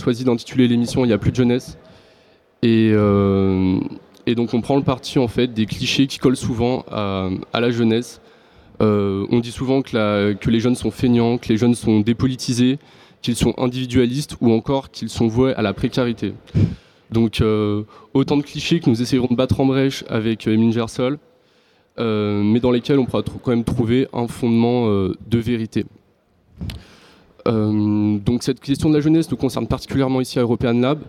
choisi d'intituler l'émission Il n'y a plus de jeunesse. Et, et, donc on prend le parti en fait des clichés qui collent souvent à, la jeunesse. on dit souvent que, que, les jeunes sont feignants, que les jeunes sont dépolitisés, qu'ils sont individualistes ou encore qu'ils sont voués à la précarité. Donc autant de clichés que nous essayerons de battre en brèche avec Emile Gersol, mais dans lesquels on pourra quand même trouver un fondement de vérité. Euh, donc cette question de la jeunesse nous concerne particulièrement ici à European Lab,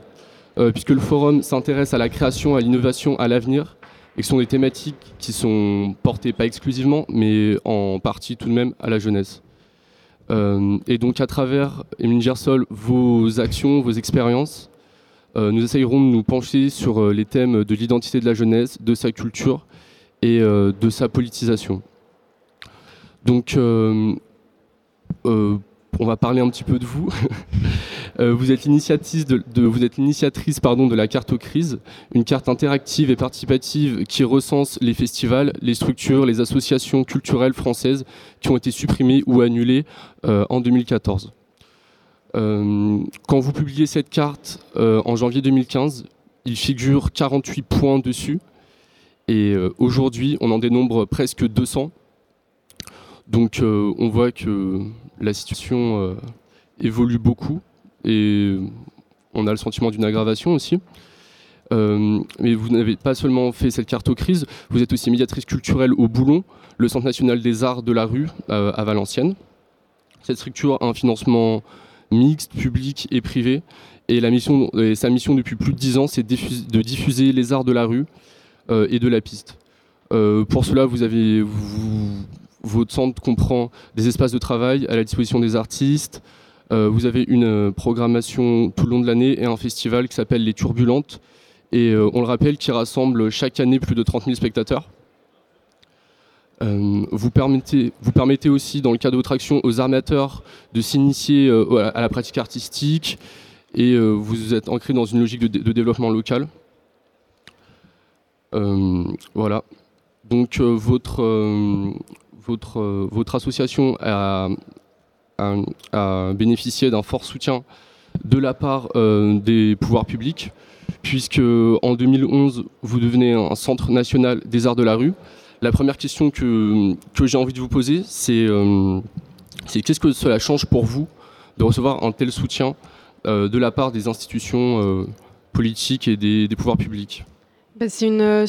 euh, puisque le forum s'intéresse à la création, à l'innovation, à l'avenir, et que ce sont des thématiques qui sont portées pas exclusivement, mais en partie tout de même à la jeunesse. Euh, et donc à travers, Émile Gersol, vos actions, vos expériences, nous essayerons de nous pencher sur les thèmes de l'identité de la jeunesse, de sa culture et de sa politisation. Donc on va parler un petit peu de vous. Euh, vous êtes l'initiatrice de, la carte aux crises, une carte interactive et participative qui recense les festivals, les structures, les associations culturelles françaises qui ont été supprimées ou annulées euh, en 2014. Euh, quand vous publiez cette carte en janvier 2015, il figure 48 points dessus. Et aujourd'hui, on en dénombre presque 200. Donc on voit que la situation euh, évolue beaucoup et on a le sentiment d'une aggravation aussi. Euh, mais vous n'avez pas seulement fait cette carte aux crises, vous êtes aussi médiatrice culturelle au Boulon, le Centre national des arts de la rue euh, à Valenciennes. Cette structure a un financement mixte, public et privé. Et, sa mission depuis plus de dix ans, c'est de diffuser les arts de la rue et de la piste. pour cela, vous avez, votre centre comprend des espaces de travail à la disposition des artistes. Euh, vous avez une euh, programmation tout le long de l'année et un festival qui s'appelle Les Turbulentes. Et euh, on le rappelle, qui rassemble chaque année plus de 30 000 spectateurs. vous, permettez, vous permettez aussi, dans le cadre de votre action, aux armateurs de s'initier à la pratique artistique et vous êtes ancré dans une logique de, développement local. voilà. Donc votre, votre association a, bénéficié d'un fort soutien de la part euh, des pouvoirs publics, puisque en 2011, vous devenez un centre national des arts de la rue. La première question que, j'ai envie de vous poser, c'est euh, qu'est-ce que cela change pour vous de recevoir un tel soutien de la part des institutions politiques et des pouvoirs publics? C'est une euh,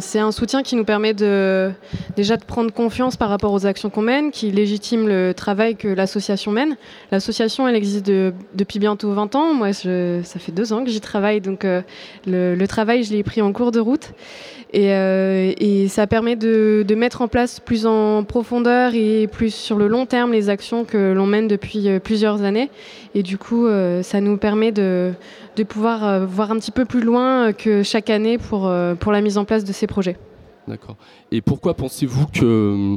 c'est un soutien qui nous permet de déjà de prendre confiance par rapport aux actions qu'on mène, qui légitime le travail que l'association mène. L'association, elle existe depuis bientôt 20 ans. Moi, ça fait deux ans que j'y travaille, donc euh, le, travail, je l'ai pris en cours de route. Et, euh, et ça permet de, de, mettre en place plus en profondeur et plus sur le long terme les actions que l'on mène depuis plusieurs années. Et du coup, ça nous permet de, de pouvoir voir un petit peu plus loin que chaque année pour euh, pour, la mise en place de ces projets. D'accord. Et pourquoi pensez-vous que,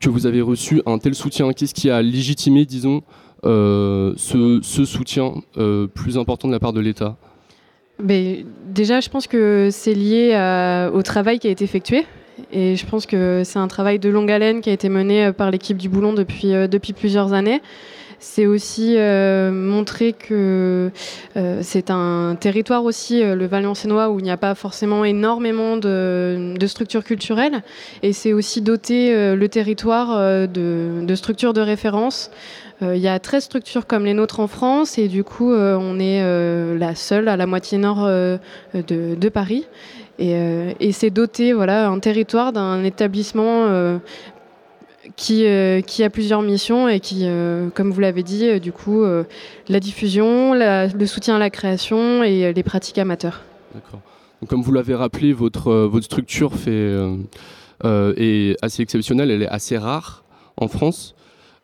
que vous avez reçu un tel soutien? Qu'est-ce qui a légitimé, disons, euh, ce, soutien euh, plus important de la part de l'État? Mais Déjà, je pense que c'est lié au travail qui a été effectué. Et je pense que c'est un travail de longue haleine qui a été mené par l'équipe du Boulon depuis, depuis plusieurs années c'est aussi euh, montrer que euh, c'est un territoire aussi, euh, le Valenciennois, où il n'y a pas forcément énormément de, structures culturelles. Et c'est aussi doter le territoire de, structures de référence. Il y a 13 structures comme les nôtres en France et du coup on est la seule à la moitié nord de, Paris. Et, c'est doter voilà, un territoire d'un établissement qui, euh, qui a plusieurs missions et qui, euh, comme vous l'avez dit, euh, du coup, la diffusion, le soutien à la création et les pratiques amateurs. D'accord. comme vous l'avez rappelé, votre, votre structure est assez exceptionnelle, elle est assez rare en France.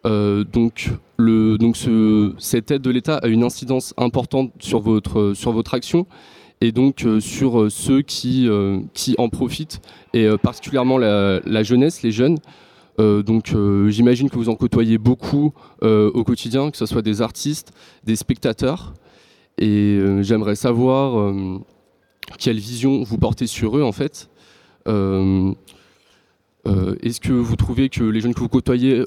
donc, le, donc ce, cette aide de l'État a une incidence importante sur votre, sur votre action et donc sur ceux qui, qui en profitent, et particulièrement la, jeunesse, les jeunes. Euh, donc euh, j'imagine que vous en côtoyez beaucoup euh, au quotidien, que ce soit des artistes, des spectateurs. Et j'aimerais savoir quelle vision vous portez sur eux en fait. Est-ce que vous trouvez que les jeunes que vous côtoyez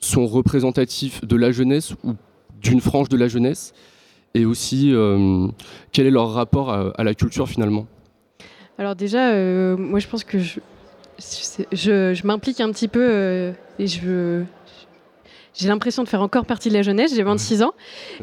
sont représentatifs de la jeunesse ou d'une frange de la jeunesse? Et aussi quel est leur rapport à, la culture finalement? Alors déjà, moi je pense que je, je, m'implique un petit peu et je, j'ai l'impression de faire encore partie de la jeunesse. J'ai 26 ans.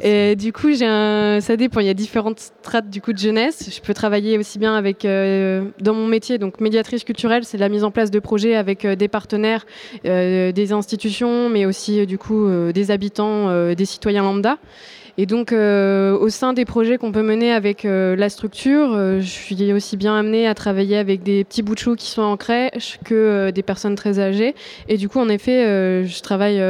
Et du coup, j'ai un... ça dépend. Il y a différentes strates du coup de jeunesse. Je peux travailler aussi bien avec, euh, dans mon métier, donc médiatrice culturelle, c'est la mise en place de projets avec euh, des partenaires, euh, des institutions, mais aussi du coup des habitants, des citoyens lambda. Et donc, euh, au sein des projets qu'on peut mener avec euh, la structure, euh, je suis aussi bien amenée à travailler avec des petits bouts de choux qui sont en crèche que des personnes très âgées. Et du coup, en effet, je travaille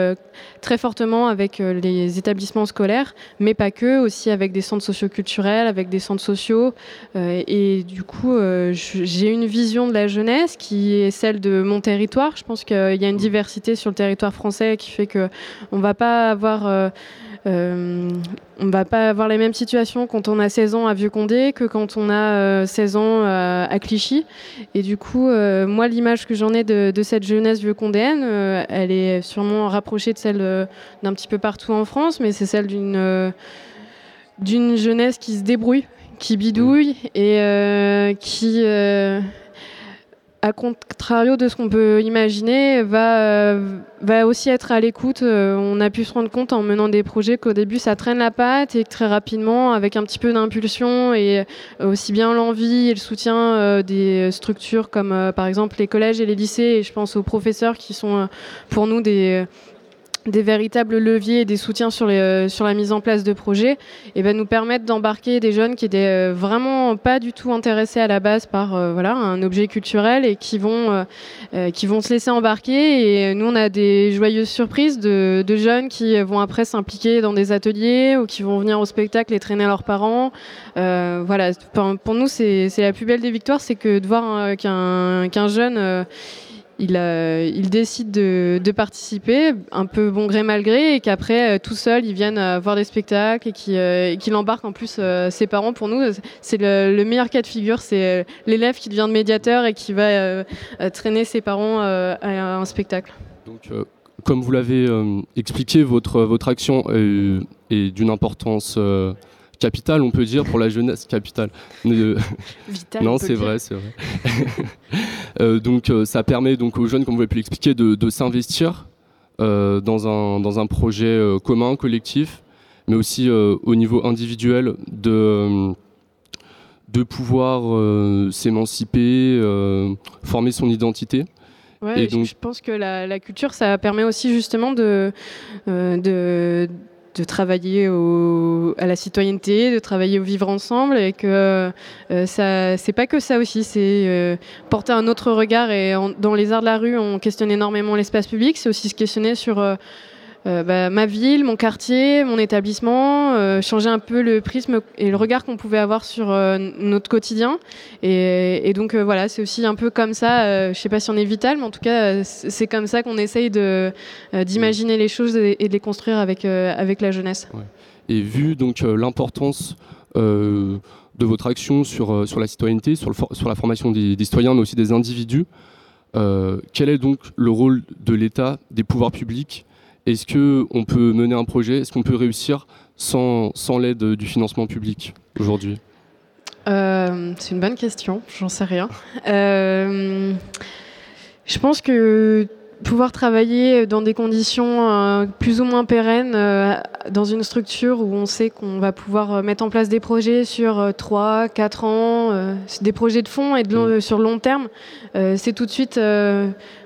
très fortement avec les établissements scolaires, mais pas que, aussi avec des centres socioculturels, avec des centres sociaux. et du coup, j'ai une vision de la jeunesse qui est celle de mon territoire. Je pense qu'il y a une diversité sur le territoire français qui fait qu'on ne va pas avoir euh, on ne va pas avoir les mêmes situations quand on a 16 ans à Vieux-Condé que quand on a 16 euh, ans euh, à, Clichy. Et du coup, moi, l'image que j'en ai de, cette jeunesse vieux-condéenne, elle est sûrement rapprochée de celle d'un petit peu partout en France, mais c'est celle d'une d'une jeunesse qui se débrouille, qui bidouille et qui à contrario de ce qu'on peut imaginer, va, euh, aussi être à l'écoute. Euh, on a pu se rendre compte en menant des projets qu'au début ça traîne la patte et que très rapidement, avec un petit peu d'impulsion et aussi bien l'envie et le soutien euh, des structures comme par exemple les collèges et les lycées, et je pense aux professeurs qui sont pour nous des des véritables leviers et des soutiens sur, euh, la mise en place de projets et ben, nous permettre d'embarquer des jeunes qui étaient euh, vraiment pas du tout intéressés à la base par euh, voilà, un objet culturel et qui vont, qui vont se laisser embarquer. Et nous, on a des joyeuses surprises de, de jeunes qui vont après s'impliquer dans des ateliers ou qui vont venir au spectacle et traîner leurs parents. voilà, pour, nous, c'est la plus belle des victoires, c'est que de voir qu'un qu'un jeune il, décide de, participer, un peu bon gré mal gré, et qu'après, euh, tout seul, ils viennent euh, voir des spectacles et qu'il euh, embarque en plus ses parents. Pour nous, c'est le, meilleur cas de figure, c'est l'élève qui devient médiateur et qui va traîner ses parents à un spectacle. Donc, comme vous l'avez expliqué, votre action est, d'une importance capitale, on peut dire, pour la jeunesse capitale. non, c'est vrai, c'est vrai. Euh, donc, euh, ça permet donc aux jeunes, comme vous avez pu l'expliquer, de, s'investir euh, dans, un, dans un projet commun, collectif, mais aussi au niveau individuel de de pouvoir s'émanciper, former son identité. Ouais, donc... je pense que la, la, culture, ça permet aussi justement de, de, de travailler au, à la citoyenneté, de travailler au vivre ensemble et que euh, ça c'est pas que ça aussi, c'est euh, porter un autre regard et dans les arts de la rue on questionne énormément l'espace public, c'est aussi se questionner sur euh, bah, ma ville, mon quartier, mon établissement, euh, changer un peu le prisme et le regard qu'on pouvait avoir sur euh, notre quotidien. Et, donc voilà, c'est aussi un peu comme ça, je ne sais pas si on est vital, mais en tout cas, c'est comme ça qu'on essaye d'imaginer les choses et, de les construire avec, avec la jeunesse. Et vu donc l'importance de votre action sur, sur la citoyenneté, sur, le sur la formation des, citoyens, mais aussi des individus, quel est donc le rôle de l'État, des pouvoirs publics est-ce qu'on peut mener un projet? Est-ce qu'on peut réussir sans, sans l'aide du financement public aujourd'hui? Euh, C'est une bonne question, j'en sais rien. Euh, je pense que pouvoir travailler dans des conditions euh, plus ou moins pérennes, dans une structure où on sait qu'on va pouvoir mettre en place des projets sur 3, 4 ans, des projets de fond et de mm. sur long terme, c'est tout de suite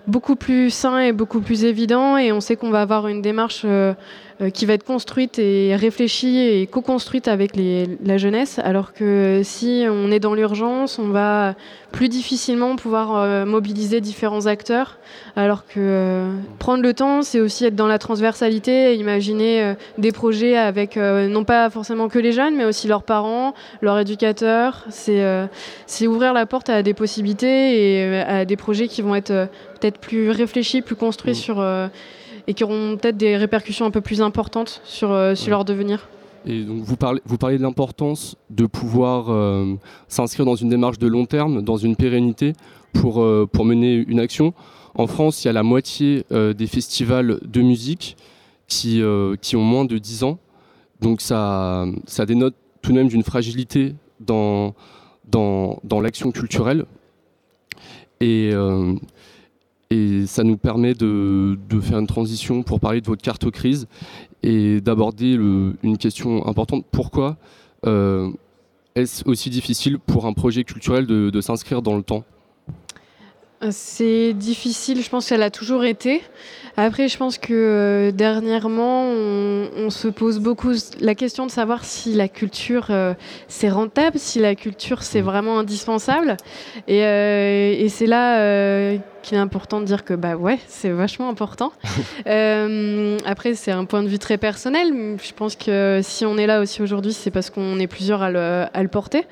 beaucoup plus sain et beaucoup plus évident et on sait qu'on va avoir une démarche euh, euh, qui va être construite et réfléchie et co-construite avec la jeunesse alors que si on est dans l'urgence on va plus difficilement pouvoir euh, mobiliser différents acteurs alors que prendre le temps c'est aussi être dans la transversalité et imaginer des projets avec non pas forcément que les jeunes mais aussi leurs parents, leurs éducateurs. C'est ouvrir la porte à des possibilités et à des projets qui vont être peut-être plus réfléchis, plus construits mm. sur, euh, et qui auront peut-être des répercussions un peu plus importantes sur, euh, sur leur devenir. Et donc vous parlez, vous parlez de l'importance de pouvoir euh, s'inscrire dans une démarche de long terme, dans une pérennité pour, pour mener une action. En France, il y a la moitié des festivals de musique qui, qui ont moins de 10 ans. donc ça, ça dénote tout de même d'une fragilité dans, dans, dans l'action culturelle. Et, et ça nous permet de, de, faire une transition pour parler de votre carte crise et d'aborder une question importante. Pourquoi euh, est-ce aussi difficile pour un projet culturel de, de s'inscrire dans le temps? C'est difficile, je pense qu'elle a toujours été. Après, je pense que euh, dernièrement, on, se pose beaucoup la question de savoir si la culture euh, c'est rentable, si la culture c'est mmh. vraiment indispensable. Et, euh, et c'est là qu'il est important de dire que bah ouais, c'est vachement important. après, c'est un point de vue très personnel. Je pense que si on est là aussi aujourd'hui, c'est parce qu'on est plusieurs à le, à le porter.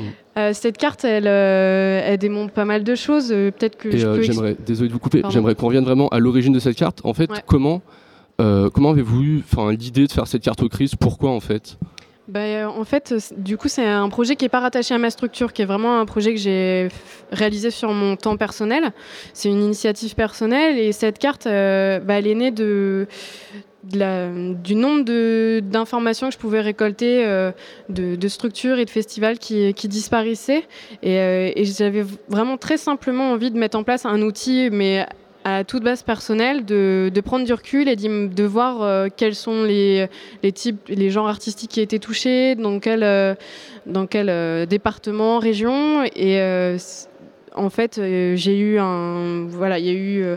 Mmh. Euh, cette carte, elle, euh, elle, démontre pas mal de choses. Euh, peut-être que je peux j'aimerais, désolé de vous couper, j'aimerais qu'on revienne vraiment à l'origine de cette carte. En fait, comment, comment avez-vous eu l'idée de faire cette carte aux crises? Pourquoi en fait? Bah, en fait, du coup, c'est un projet qui n'est pas rattaché à ma structure, qui est vraiment un projet que j'ai réalisé sur mon temps personnel. C'est une initiative personnelle et cette carte, bah, elle est née du nombre d'informations que je pouvais récolter euh, de, structures et de festivals qui, disparaissaient. Euh, et, j'avais vraiment très simplement envie de mettre en place un outil, mais à toute base personnelle, de, prendre du recul et de voir euh, quels sont les, types, les genres artistiques qui étaient touchés, dans quel, dans quel département, région. Et en fait, euh, j'ai eu un, voilà, il y a eu euh,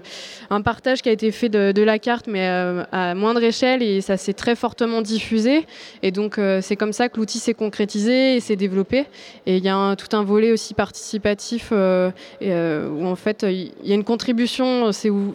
un partage qui a été fait de, la carte, mais euh, à moindre échelle, et ça s'est très fortement diffusé. Et donc, c'est comme ça que l'outil s'est concrétisé et s'est développé. Et il y a tout un volet aussi participatif où en fait, il y a une contribution. C'est où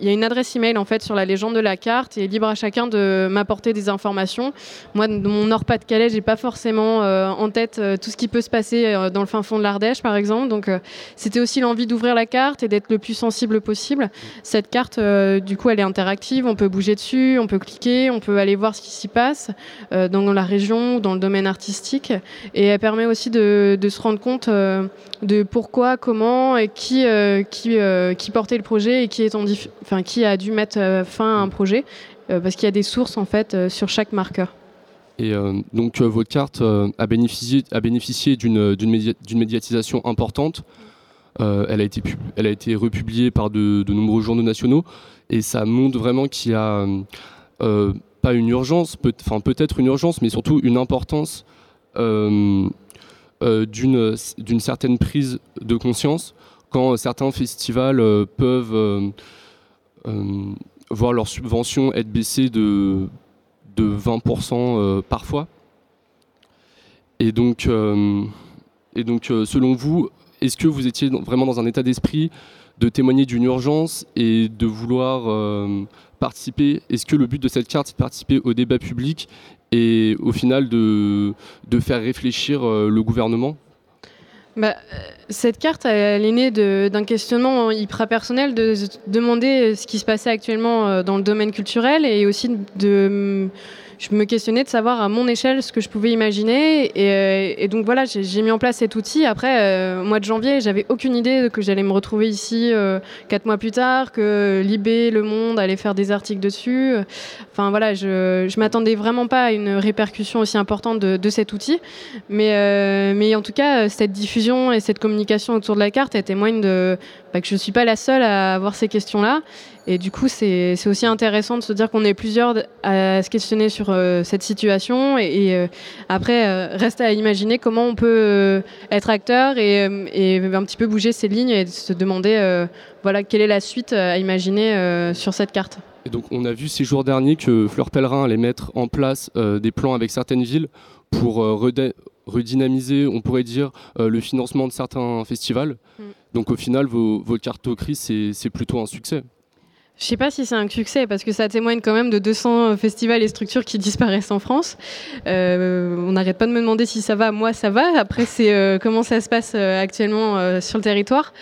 y a une adresse email en fait sur la légende de la carte et libre à chacun de m'apporter des informations. Moi, de mon Nord-Pas-de-Calais, j'ai pas forcément euh, en tête euh, tout ce qui peut se passer euh, dans le fin fond de l'Ardèche, par exemple. Donc, c'était aussi l'envie d'ouvrir la carte et d'être le plus sensible possible. Cette carte, du coup, elle est interactive. On peut bouger dessus, on peut cliquer, on peut aller voir ce qui s'y passe dans la région dans le domaine artistique. Et elle permet aussi de, se rendre compte de pourquoi, comment et qui, qui, qui portait le projet et qui est en qui a dû mettre euh, fin à un projet, euh, parce qu'il y a des sources en fait euh, sur chaque marqueur. Et donc votre carte a bénéficié, a bénéficié d'une, médiatisation importante. elle, a été elle a été republiée par de, nombreux journaux nationaux et ça montre vraiment qu'il y a pas une urgence, enfin peut-être une urgence, mais surtout une importance d'une, d'une certaine prise de conscience quand certains festivals peuvent voir leur subvention être baissée de, de 20% euh, parfois. Et donc, euh, selon vous, est-ce que vous étiez vraiment dans un état d'esprit de témoigner d'une urgence et de vouloir participer? Est-ce que le but de cette carte, c'est de participer au débat public et au final de faire réfléchir le gouvernement? Bah, cette carte, elle est née d'un questionnement hyper personnel de demander ce qui se passait actuellement euh, dans le domaine culturel et aussi de je me questionnais de savoir à mon échelle ce que je pouvais imaginer. Et, euh, donc voilà, j'ai mis en place cet outil. Après, euh, mois de janvier, j'avais aucune idée que j'allais me retrouver ici euh, quatre mois plus tard, que Libé, Le Monde allait faire des articles dessus. Enfin voilà, je ne m'attendais vraiment pas à une répercussion aussi importante de, cet outil. Mais, mais en tout cas, cette diffusion et cette communication autour de la carte, elle témoigne de, bah, que je ne suis pas la seule à avoir ces questions-là. Et du coup, c'est aussi intéressant de se dire qu'on est plusieurs à se questionner sur euh, cette situation. Et, euh, après, euh, reste à imaginer comment on peut être acteur et, un petit peu bouger ses lignes et se demander voilà, quelle est la suite à imaginer sur cette carte. Et donc, on a vu ces jours derniers que Fleur Pellerin allait mettre en place des plans avec certaines villes pour redynamiser, on pourrait dire, le financement de certains festivals. Mm. Donc, au final, vos, vos cartes au c'est plutôt un succès. Je sais pas si c'est un succès parce que ça témoigne quand même de 200 festivals et structures qui disparaissent en France. Euh, on n'arrête pas de me demander si ça va. Moi, ça va. Après, c'est euh, comment ça se passe euh, actuellement sur le territoire.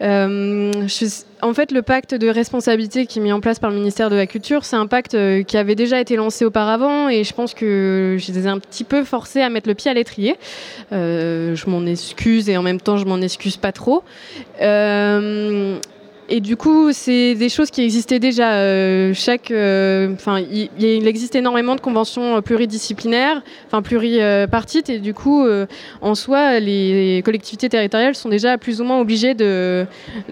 en fait, le pacte de responsabilité qui est mis en place par le ministère de la Culture, c'est un pacte qui avait déjà été lancé auparavant et je pense que j'étais un petit peu forcée à mettre le pied à l'étrier. je m'en excuse et en même temps, je m'en excuse pas trop et du coup, c'est des choses qui existaient déjà. Euh, euh, il, existe énormément de conventions pluridisciplinaires, enfin pluripartites, et du coup, euh, en soi, les collectivités territoriales sont déjà plus ou moins obligées de,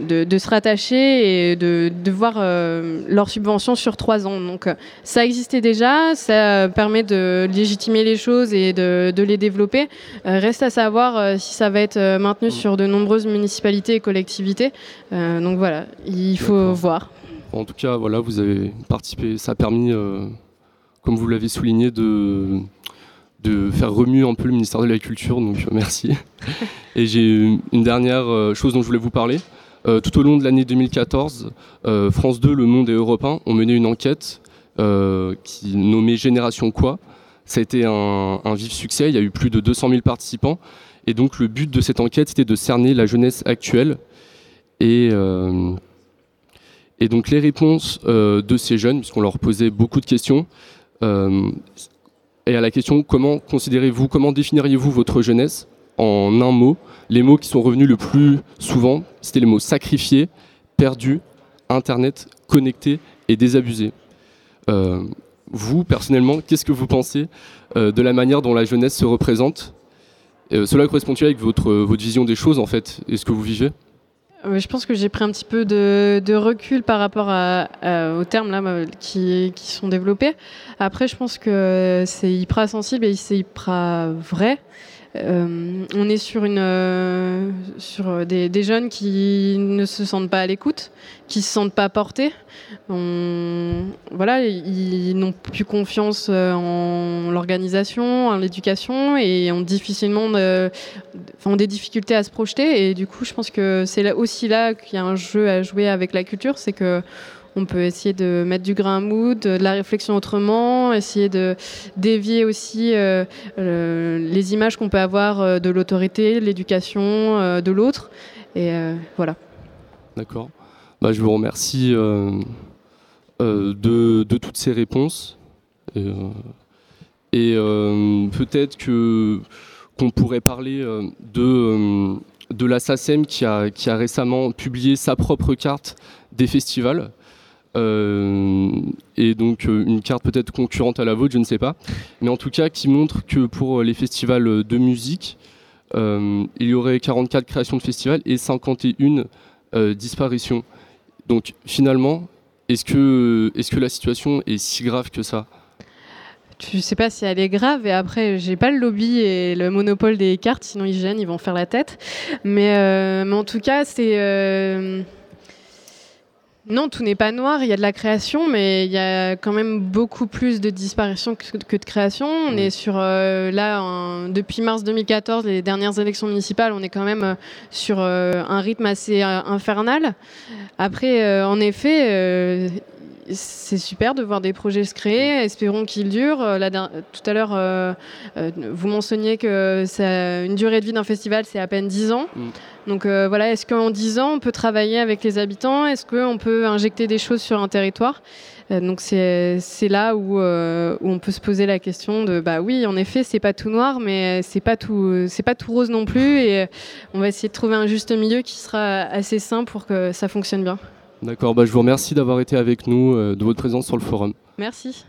se rattacher et de, voir euh, leurs subventions sur trois ans. Donc, ça existait déjà, ça permet de légitimer les choses et de, de les développer. reste à savoir si ça va être maintenu sur de nombreuses municipalités et collectivités. donc voilà, il faut voir. En tout cas, voilà, vous avez participé. Ça a permis, euh, comme vous l'avez souligné, de, de faire remuer un peu le ministère de la Culture. Donc euh, merci. Et j'ai une dernière euh, chose dont je voulais vous parler. tout au long de l'année 2014, France 2, Le Monde et Europe 1 ont mené une enquête qui nommée Génération quoi. Ça a été un, un, vif succès. Il y a eu plus de 200 000 participants. Et donc le but de cette enquête, c'était de cerner la jeunesse actuelle et, euh, et donc les réponses euh, de ces jeunes, puisqu'on leur posait beaucoup de questions, euh, et à la question comment considérez-vous, comment définiriez-vous votre jeunesse en un mot? Les mots qui sont revenus le plus souvent, c'était les mots sacrifié, perdu, internet, connecté et désabusé. vous, personnellement, qu'est-ce que vous pensez de la manière dont la jeunesse se représente? Cela correspond-il avec votre, votre vision des choses, en fait, et ce que vous vivez? Je pense que j'ai pris un petit peu de, recul par rapport aux termes là, qui, qui, sont développés. Après, je pense que c'est hyper sensible et c'est hyper vrai. Euh, on est sur, euh, sur des, jeunes qui ne se sentent pas à l'écoute, qui se sentent pas portés. voilà, ils n'ont plus confiance euh, en l'organisation, en l'éducation et ont difficilement ont des difficultés à se projeter. Et du coup, je pense que c'est aussi là qu'il y a un jeu à jouer avec la culture, c'est que on peut essayer de mettre du grain à moudre, de la réflexion autrement, essayer de dévier aussi euh, les images qu'on peut avoir euh, de l'autorité, l'éducation euh, de l'autre. Et voilà. D'accord. Bah, je vous remercie de, toutes ces réponses. Et, peut-être que qu'on pourrait parler de, de la SACEM qui a, qui a récemment publié sa propre carte des festivals. Euh, et donc euh, une carte peut-être concurrente à la vôtre, je ne sais pas, mais en tout cas qui montre que pour les festivals de musique, euh, il y aurait 44 créations de festivals et 51 disparitions. Donc finalement, est-ce que, est que la situation est si grave que ça? Je sais pas si elle est grave et après j'ai pas le lobby et le monopole des cartes sinon ils gênent ils vont faire la tête. Mais, mais en tout cas c'est non, tout n'est pas noir. Il y a de la création, mais il y a quand même beaucoup plus de disparitions que, de création. On est sur euh, là depuis mars 2014, les dernières élections municipales, on est quand même euh, sur euh, un rythme assez infernal. Après, en effet, c'est super de voir des projets se créer. Espérons qu'ils durent. tout à l'heure, vous mentionniez que une durée de vie d'un festival, c'est à peine 10 ans. Mm. Donc euh, voilà, est-ce qu'en 10 ans, on peut travailler avec les habitants? Est-ce qu'on peut injecter des choses sur un territoire? Euh, donc c'est là où, euh, où, on peut se poser la question de bah oui en effet c'est pas tout noir mais c'est pas tout c'est pas tout rose non plus et on va essayer de trouver un juste milieu qui sera assez sain pour que ça fonctionne bien. D'accord, bah, je vous remercie d'avoir été avec nous, de votre présence sur le forum. Merci.